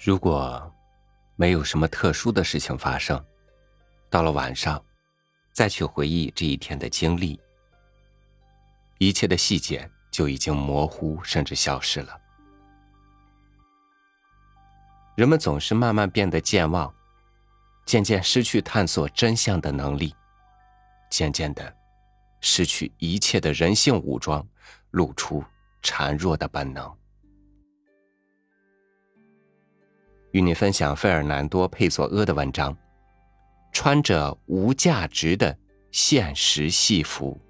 如果没有什么特殊的事情发生，到了晚上，再去回忆这一天的经历，一切的细节就已经模糊甚至消失了。人们总是慢慢变得健忘，渐渐失去探索真相的能力，渐渐的失去一切的人性武装，露出孱弱的本能。与你分享费尔南多·佩索阿的文章：穿着无价值的现实戏服。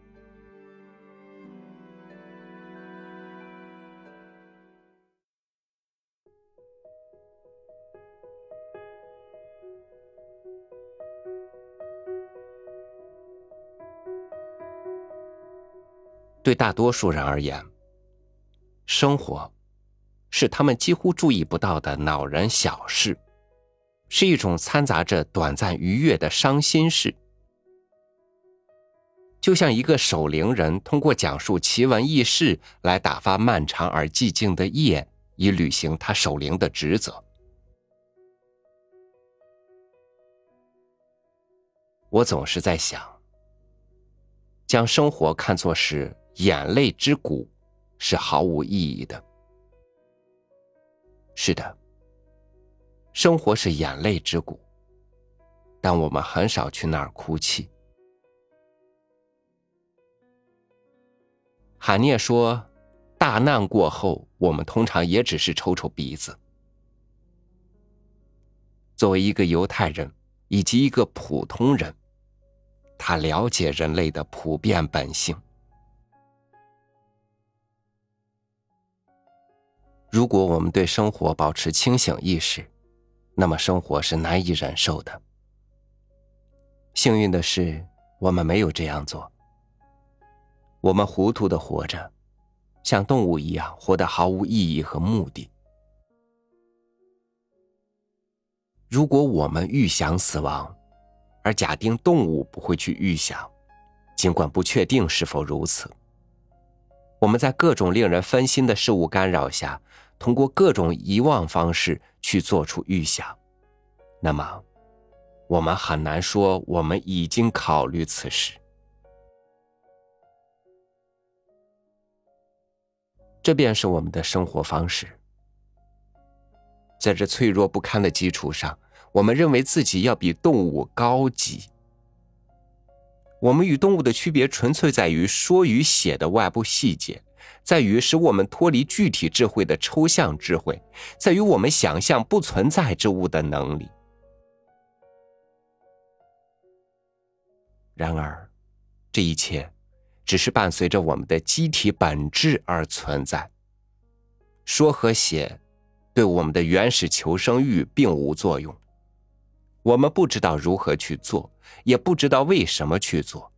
对大多数人而言，生活。是他们几乎注意不到的恼人小事，是一种掺杂着短暂愉悦的伤心事。就像一个守灵人通过讲述奇闻异事来打发漫长而寂静的夜，以履行他守灵的职责。我总是在想，将生活看作是眼泪之谷，是毫无意义的。是的，生活是眼泪之谷，但我们很少去那儿哭泣。海涅说：“大难过后，我们通常也只是抽抽鼻子。”作为一个犹太人以及一个普通人，他了解人类的普遍本性。如果我们对生活保持清醒意识，那么生活是难以忍受的。幸运的是，我们没有这样做。我们糊涂的活着，像动物一样活得毫无意义和目的。如果我们预想死亡，而假定动物不会去预想，尽管不确定是否如此。我们在各种令人分心的事物干扰下，通过各种遗忘方式去做出预想，那么，我们很难说我们已经考虑此事。这便是我们的生活方式。在这脆弱不堪的基础上，我们认为自己要比动物高级。我们与动物的区别纯粹在于说与写的外部细节，在于使我们脱离具体智慧的抽象智慧，在于我们想象不存在之物的能力。然而，这一切只是伴随着我们的机体本质而存在。说和写，对我们的原始求生欲并无作用。我们不知道如何去做，也不知道为什么去做。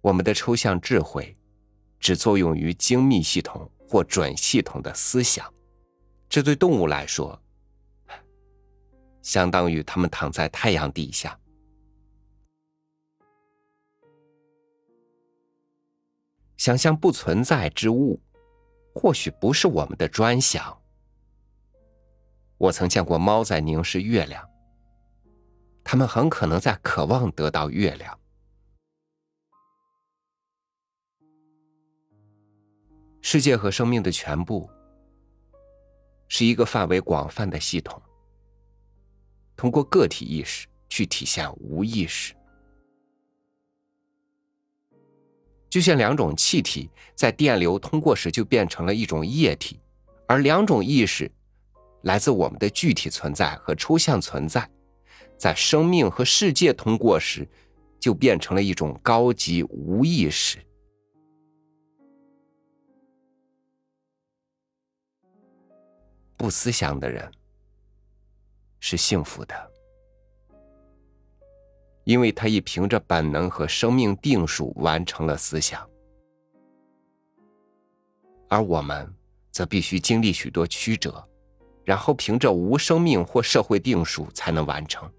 我们的抽象智慧只作用于精密系统或准系统的思想，这对动物来说，相当于他们躺在太阳底下。想象不存在之物，或许不是我们的专享。我曾见过猫在凝视月亮，它们很可能在渴望得到月亮。世界和生命的全部是一个范围广泛的系统，通过个体意识去体现无意识，就像两种气体在电流通过时就变成了一种液体，而两种意识。来自我们的具体存在和抽象存在，在生命和世界通过时，就变成了一种高级无意识。不思想的人是幸福的，因为他已凭着本能和生命定数完成了思想，而我们则必须经历许多曲折。然后凭着无生命或社会定数才能完成。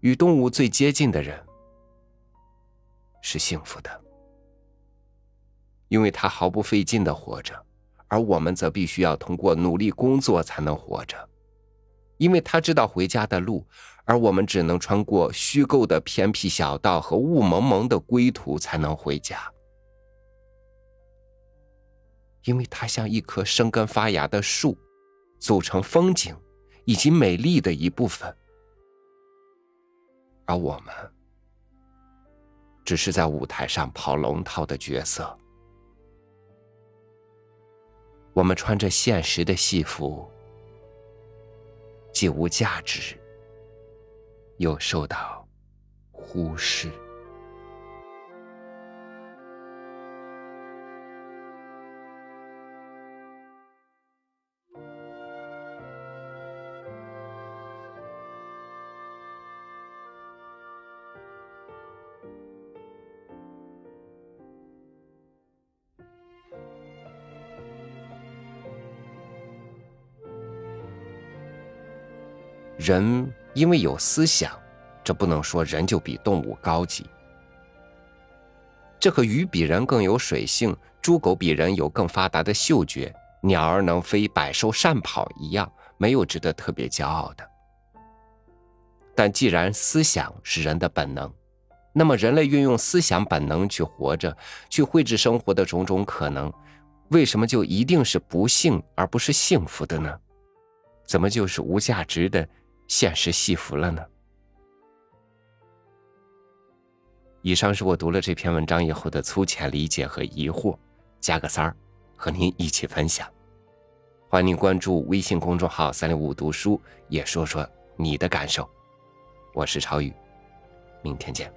与动物最接近的人是幸福的，因为他毫不费劲的活着，而我们则必须要通过努力工作才能活着，因为他知道回家的路，而我们只能穿过虚构的偏僻小道和雾蒙蒙的归途才能回家，因为它像一棵生根发芽的树，组成风景以及美丽的一部分。而我们，只是在舞台上跑龙套的角色。我们穿着现实的戏服，既无价值，又受到忽视。人因为有思想，这不能说人就比动物高级。这和鱼比人更有水性，猪狗比人有更发达的嗅觉，鸟儿能飞，百兽善跑一样，没有值得特别骄傲的。但既然思想是人的本能，那么人类运用思想本能去活着，去绘制生活的种种可能，为什么就一定是不幸而不是幸福的呢？怎么就是无价值的？现实戏服了呢。以上是我读了这篇文章以后的粗浅理解和疑惑，加个三儿，和您一起分享。欢迎您关注微信公众号“三六五读书”，也说说你的感受。我是超宇，明天见。